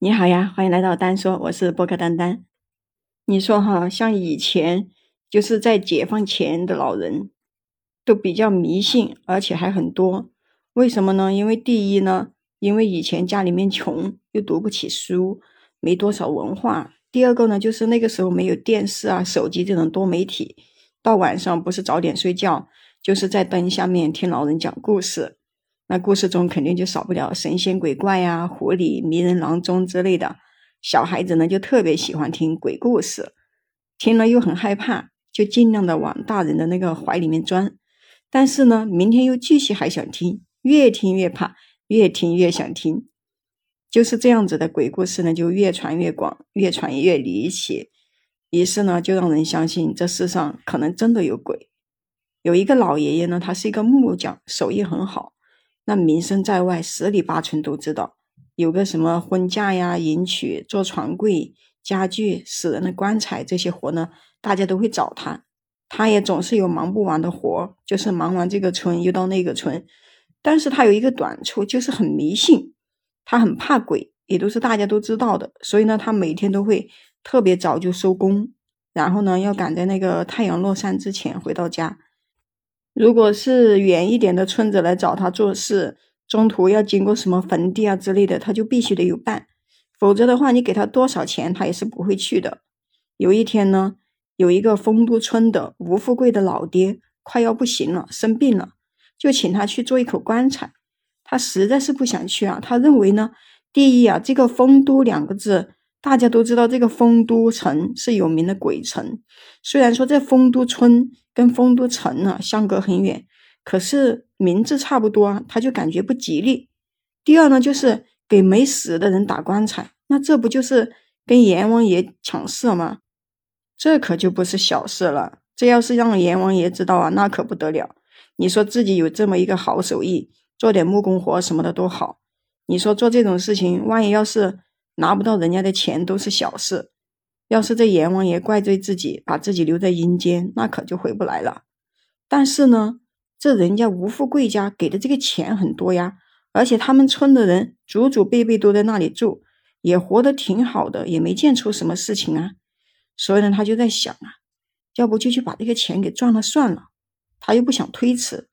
你好呀，欢迎来到丹说，我是波克丹丹。你说哈，像以前就是在解放前的老人，都比较迷信，而且还很多。为什么呢？因为第一呢，因为以前家里面穷，又读不起书，没多少文化。第二个呢，就是那个时候没有电视啊、手机这种多媒体，到晚上不是早点睡觉，就是在灯下面听老人讲故事。那故事中肯定就少不了神仙鬼怪呀、狐狸、迷人郎中之类的。小孩子呢就特别喜欢听鬼故事，听了又很害怕，就尽量的往大人的那个怀里面钻。但是呢，明天又继续还想听，越听越怕，越听越想听。就是这样子的鬼故事呢，就越传越广，越传越离奇。于是呢，就让人相信这世上可能真的有鬼。有一个老爷爷呢，他是一个木匠，手艺很好。那名声在外，十里八村都知道，有个什么婚嫁呀、迎娶、做床柜、家具、死人的棺材这些活呢，大家都会找他。他也总是有忙不完的活，就是忙完这个村又到那个村。但是他有一个短处，就是很迷信，他很怕鬼，也都是大家都知道的。所以呢，他每天都会特别早就收工，然后呢，要赶在那个太阳落山之前回到家。如果是远一点的村子来找他做事，中途要经过什么坟地啊之类的，他就必须得有伴，否则的话，你给他多少钱，他也是不会去的。有一天呢，有一个丰都村的吴富贵的老爹快要不行了，生病了，就请他去做一口棺材。他实在是不想去啊，他认为呢，第一啊，这个丰都两个字。大家都知道这个丰都城是有名的鬼城，虽然说这丰都村跟丰都城呢相隔很远，可是名字差不多，他就感觉不吉利。第二呢，就是给没死的人打棺材，那这不就是跟阎王爷抢事吗？这可就不是小事了。这要是让阎王爷知道啊，那可不得了。你说自己有这么一个好手艺，做点木工活什么的都好。你说做这种事情，万一要是……拿不到人家的钱都是小事，要是这阎王爷怪罪自己，把自己留在阴间，那可就回不来了。但是呢，这人家吴富贵家给的这个钱很多呀，而且他们村的人祖祖辈辈都在那里住，也活得挺好的，也没见出什么事情啊。所以呢，他就在想啊，要不就去把这个钱给赚了算了。他又不想推辞，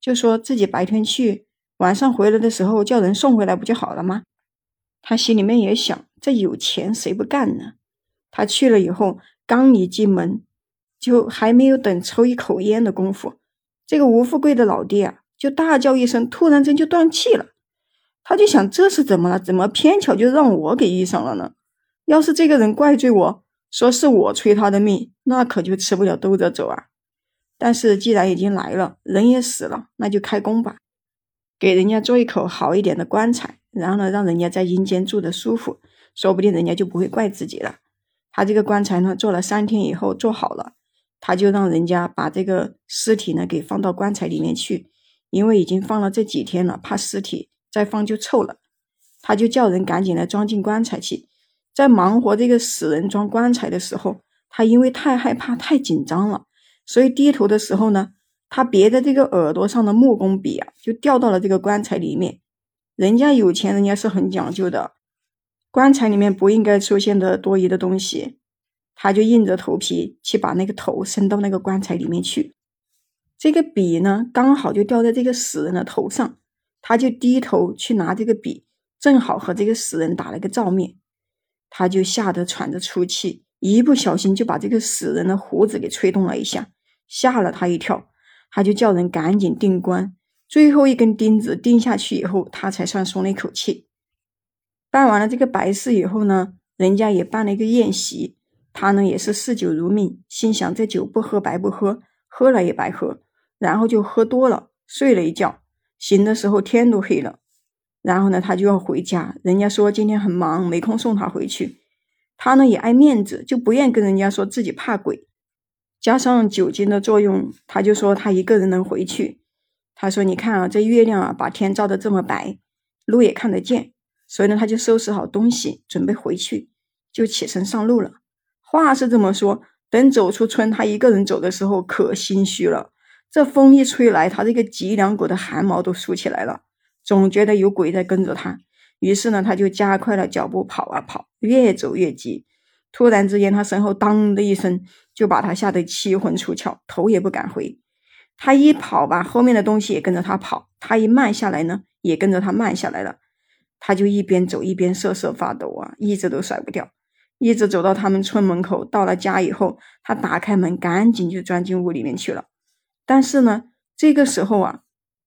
就说自己白天去，晚上回来的时候叫人送回来不就好了吗？他心里面也想，这有钱谁不干呢？他去了以后，刚一进门，就还没有等抽一口烟的功夫，这个吴富贵的老爹啊，就大叫一声，突然间就断气了。他就想，这是怎么了？怎么偏巧就让我给遇上了呢？要是这个人怪罪我说是我催他的命，那可就吃不了兜着走啊。但是既然已经来了，人也死了，那就开工吧，给人家做一口好一点的棺材。然后呢，让人家在阴间住的舒服，说不定人家就不会怪自己了。他这个棺材呢，做了三天以后做好了，他就让人家把这个尸体呢给放到棺材里面去，因为已经放了这几天了，怕尸体再放就臭了。他就叫人赶紧来装进棺材去。在忙活这个死人装棺材的时候，他因为太害怕、太紧张了，所以低头的时候呢，他别的这个耳朵上的木工笔啊，就掉到了这个棺材里面。人家有钱，人家是很讲究的，棺材里面不应该出现的多余的东西，他就硬着头皮去把那个头伸到那个棺材里面去。这个笔呢，刚好就掉在这个死人的头上，他就低头去拿这个笔，正好和这个死人打了个照面，他就吓得喘着粗气，一不小心就把这个死人的胡子给吹动了一下，吓了他一跳，他就叫人赶紧定棺。最后一根钉子钉下去以后，他才算松了一口气。办完了这个白事以后呢，人家也办了一个宴席，他呢也是嗜酒如命，心想这酒不喝白不喝，喝了也白喝，然后就喝多了，睡了一觉，醒的时候天都黑了。然后呢，他就要回家，人家说今天很忙，没空送他回去。他呢也爱面子，就不愿跟人家说自己怕鬼，加上酒精的作用，他就说他一个人能回去。他说：“你看啊，这月亮啊，把天照得这么白，路也看得见，所以呢，他就收拾好东西，准备回去，就起身上路了。话是这么说，等走出村，他一个人走的时候，可心虚了。这风一吹来，他这个脊梁骨的汗毛都竖起来了，总觉得有鬼在跟着他。于是呢，他就加快了脚步跑啊跑，越走越急。突然之间，他身后当的一声，就把他吓得七魂出窍，头也不敢回。他一跑吧，后面的东西也跟着他跑；他一慢下来呢，也跟着他慢下来了。他就一边走一边瑟瑟发抖啊，一直都甩不掉。一直走到他们村门口，到了家以后，他打开门，赶紧就钻进屋里面去了。但是呢，这个时候啊，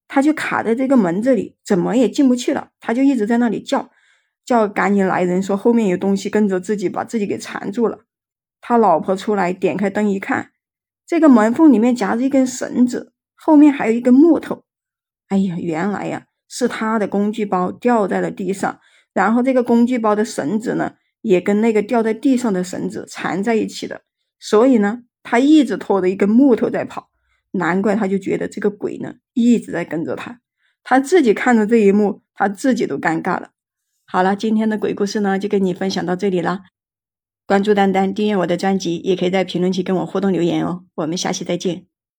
他就卡在这个门这里，怎么也进不去了。他就一直在那里叫，叫赶紧来人，说后面有东西跟着自己，把自己给缠住了。他老婆出来点开灯一看，这个门缝里面夹着一根绳子，后面还有一根木头。哎呀，原来呀，是他的工具包掉在了地上，然后这个工具包的绳子呢。也跟那个掉在地上的绳子缠在一起的，所以呢，他一直拖着一根木头在跑，难怪他就觉得这个鬼呢一直在跟着他，他自己看着这一幕，他自己都尴尬了。好了，今天的鬼故事呢就跟你分享到这里了，关注丹丹，订阅我的专辑，也可以在评论区跟我互动留言哦，我们下期再见。